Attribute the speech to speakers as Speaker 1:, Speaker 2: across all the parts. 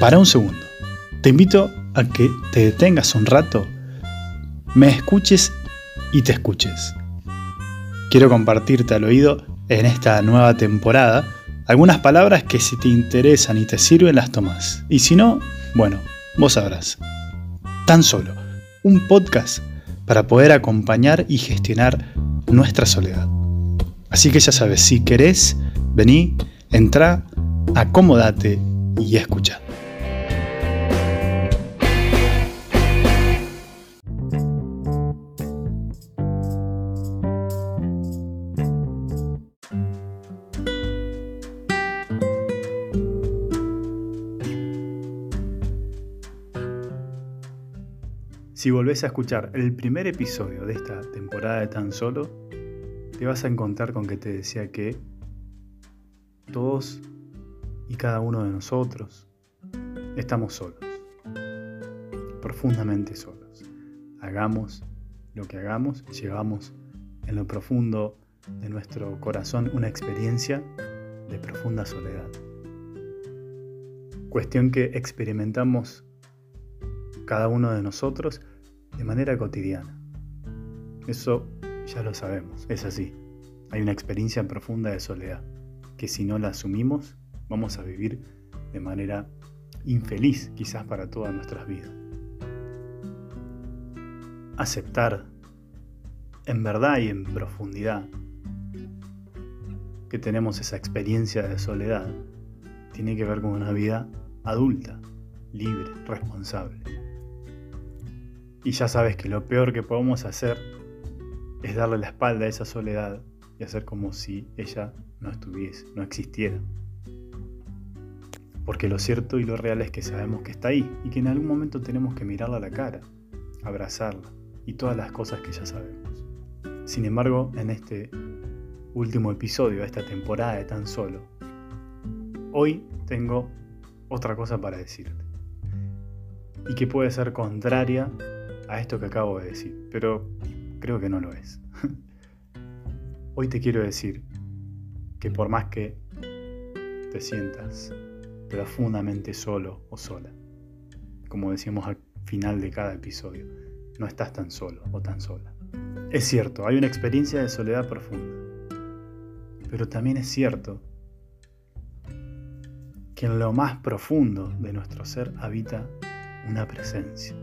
Speaker 1: Para un segundo. Te invito a que te detengas un rato, me escuches y te escuches. Quiero compartirte al oído en esta nueva temporada algunas palabras que si te interesan y te sirven las tomas. Y si no, bueno, vos sabrás. Tan solo un podcast para poder acompañar y gestionar nuestra soledad. Así que ya sabes, si querés, vení, entra, acomódate y escucha. Si volvés a escuchar el primer episodio de esta temporada de Tan Solo, te vas a encontrar con que te decía que todos y cada uno de nosotros estamos solos, profundamente solos. Hagamos lo que hagamos, llevamos en lo profundo de nuestro corazón una experiencia de profunda soledad. Cuestión que experimentamos cada uno de nosotros de manera cotidiana. Eso ya lo sabemos, es así. Hay una experiencia profunda de soledad, que si no la asumimos, vamos a vivir de manera infeliz quizás para todas nuestras vidas. Aceptar en verdad y en profundidad que tenemos esa experiencia de soledad tiene que ver con una vida adulta, libre, responsable. Y ya sabes que lo peor que podemos hacer es darle la espalda a esa soledad y hacer como si ella no estuviese, no existiera. Porque lo cierto y lo real es que sabemos que está ahí y que en algún momento tenemos que mirarla a la cara, abrazarla y todas las cosas que ya sabemos. Sin embargo, en este último episodio de esta temporada de Tan Solo, hoy tengo otra cosa para decirte. Y que puede ser contraria a esto que acabo de decir, pero creo que no lo es. Hoy te quiero decir que por más que te sientas profundamente solo o sola, como decíamos al final de cada episodio, no estás tan solo o tan sola. Es cierto, hay una experiencia de soledad profunda, pero también es cierto que en lo más profundo de nuestro ser habita una presencia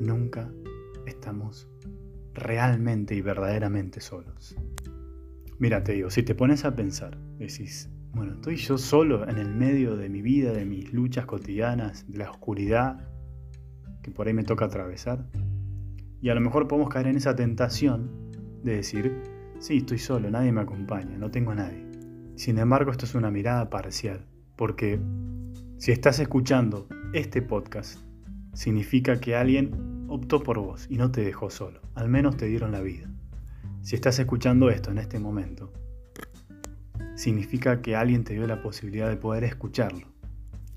Speaker 1: nunca estamos realmente y verdaderamente solos. Mira, te digo, si te pones a pensar, decís, bueno, estoy yo solo en el medio de mi vida, de mis luchas cotidianas, de la oscuridad que por ahí me toca atravesar. Y a lo mejor podemos caer en esa tentación de decir, sí, estoy solo, nadie me acompaña, no tengo a nadie. Sin embargo, esto es una mirada parcial, porque si estás escuchando este podcast, significa que alguien optó por vos y no te dejó solo, al menos te dieron la vida. Si estás escuchando esto en este momento, significa que alguien te dio la posibilidad de poder escucharlo.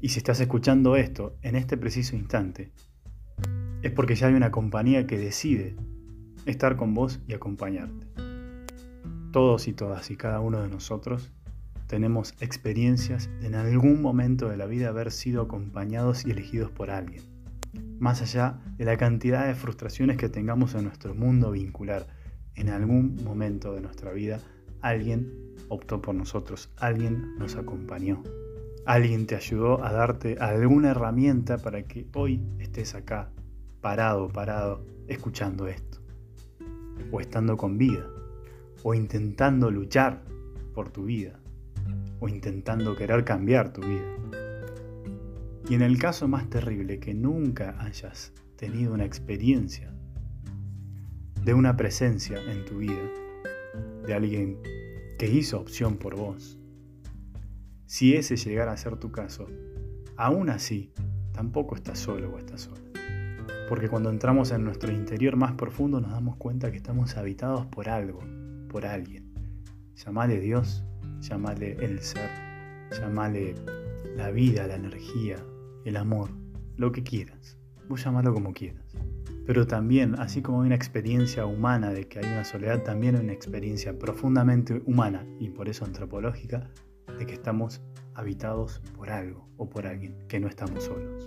Speaker 1: Y si estás escuchando esto en este preciso instante, es porque ya hay una compañía que decide estar con vos y acompañarte. Todos y todas y cada uno de nosotros tenemos experiencias de en algún momento de la vida haber sido acompañados y elegidos por alguien más allá de la cantidad de frustraciones que tengamos en nuestro mundo vincular. En algún momento de nuestra vida alguien optó por nosotros, alguien nos acompañó, alguien te ayudó a darte alguna herramienta para que hoy estés acá, parado, parado, escuchando esto, o estando con vida, o intentando luchar por tu vida, o intentando querer cambiar tu vida. Y en el caso más terrible que nunca hayas tenido una experiencia de una presencia en tu vida, de alguien que hizo opción por vos, si ese llegara a ser tu caso, aún así tampoco estás solo o estás sola. Porque cuando entramos en nuestro interior más profundo nos damos cuenta que estamos habitados por algo, por alguien. Llamale Dios, llamale el ser, llamale la vida, la energía, el amor, lo que quieras. Vos llamarlo como quieras. Pero también, así como hay una experiencia humana de que hay una soledad, también hay una experiencia profundamente humana y por eso antropológica de que estamos habitados por algo o por alguien, que no estamos solos.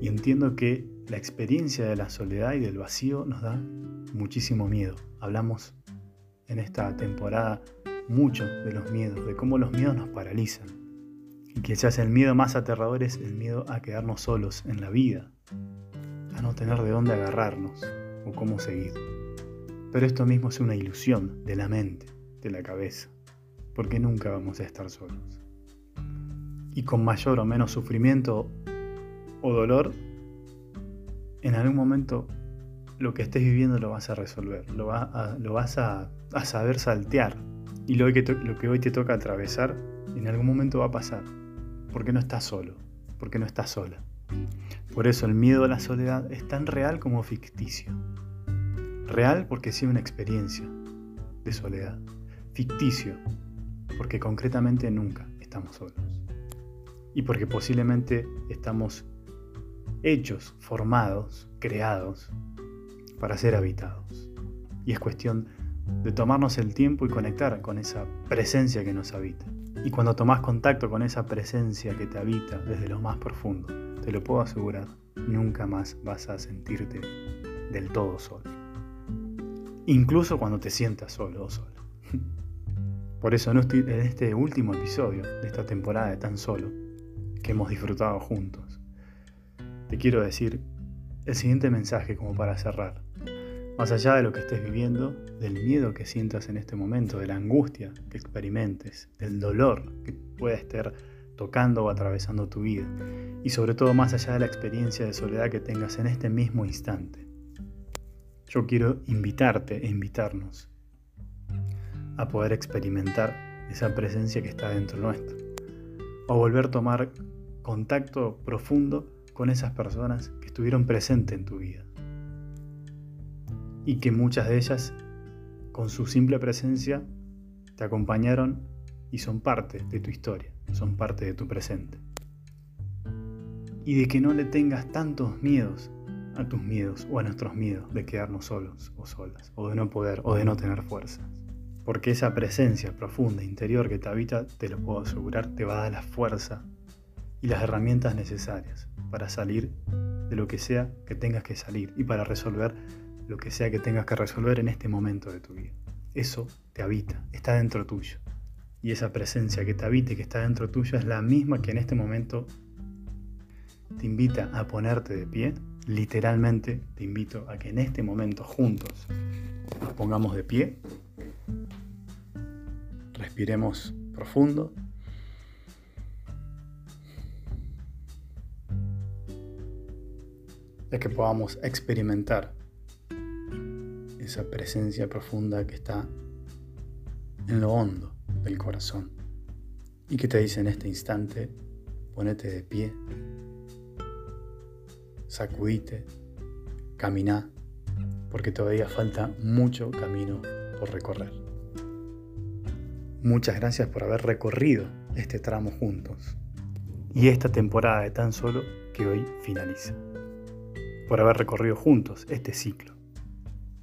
Speaker 1: Y entiendo que la experiencia de la soledad y del vacío nos da muchísimo miedo. Hablamos en esta temporada mucho de los miedos, de cómo los miedos nos paralizan. Y quizás el miedo más aterrador es el miedo a quedarnos solos en la vida, a no tener de dónde agarrarnos o cómo seguir. Pero esto mismo es una ilusión de la mente, de la cabeza, porque nunca vamos a estar solos. Y con mayor o menos sufrimiento o dolor, en algún momento lo que estés viviendo lo vas a resolver, lo, vas a, saber saltear. Y lo que, lo que hoy te toca atravesar, en algún momento va a pasar, porque no estás solo, porque no estás sola. Por eso el miedo a la soledad es tan real como ficticio. Real porque sido una experiencia de soledad. Ficticio porque concretamente nunca estamos solos. Y porque posiblemente estamos hechos, formados, creados para ser habitados. Y es cuestión de tomarnos el tiempo y conectar con esa presencia que nos habita. Y cuando tomas contacto con esa presencia que te habita desde lo más profundo, te lo puedo asegurar, nunca más vas a sentirte del todo solo incluso cuando te sientas solo o sola. Por eso en este último episodio de esta temporada de Tan Solo, que hemos disfrutado juntos, te quiero decir el siguiente mensaje como para cerrar. Más allá de lo que estés viviendo, del miedo que sientas en este momento, de la angustia que experimentes, del dolor que pueda estar tocando o atravesando tu vida, y sobre todo más allá de la experiencia de soledad que tengas en este mismo instante, yo quiero invitarte e invitarnos a poder experimentar esa presencia que está dentro nuestro. O volver a tomar contacto profundo con esas personas que estuvieron presentes en tu vida. Y que muchas de ellas, con su simple presencia, te acompañaron y son parte de tu historia, son parte de tu presente. Y de que no le tengas tantos miedos a tus miedos o a nuestros miedos de quedarnos solos o solas, o de no poder o de no tener fuerzas. Porque esa presencia profunda, interior que te habita, te lo puedo asegurar, te va a dar la fuerza y las herramientas necesarias para salir de lo que sea que tengas que salir y para resolver lo que sea que tengas que resolver en este momento de tu vida. Eso te habita, está dentro tuyo. Y esa presencia que te habita y que está dentro tuyo es la misma que en este momento te invita a ponerte de pie literalmente te invito a que en este momento juntos nos pongamos de pie, respiremos profundo. de que podamos experimentar esa presencia profunda que está en lo hondo del corazón y que te dice en este instante, ponete de pie sacudite, camina, porque todavía falta mucho camino por recorrer. Muchas gracias por haber recorrido este tramo juntos y esta temporada de tan solo que hoy finaliza. Por haber recorrido juntos este ciclo,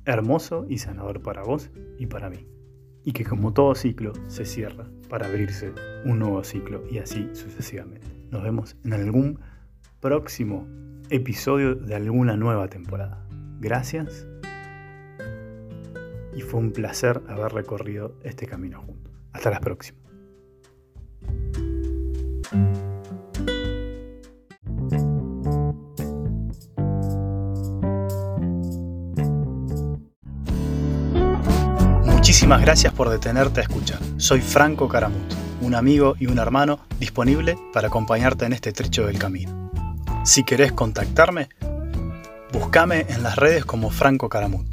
Speaker 1: hermoso y sanador para vos y para mí. Y que como todo ciclo se cierra para abrirse un nuevo ciclo y así sucesivamente. Nos vemos en algún próximo episodio de alguna nueva temporada. Gracias y fue un placer haber recorrido este camino juntos. Hasta la próxima. Muchísimas gracias por detenerte a escuchar. Soy Franco Caramut, un amigo y un hermano disponible para acompañarte en este trecho del camino. Si querés contactarme, búscame en las redes como Franco Caramut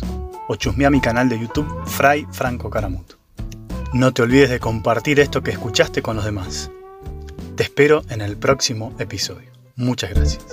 Speaker 1: o chusmea mi canal de YouTube Fray Franco Caramut. No te olvides de compartir esto que escuchaste con los demás. Te espero en el próximo episodio. Muchas gracias.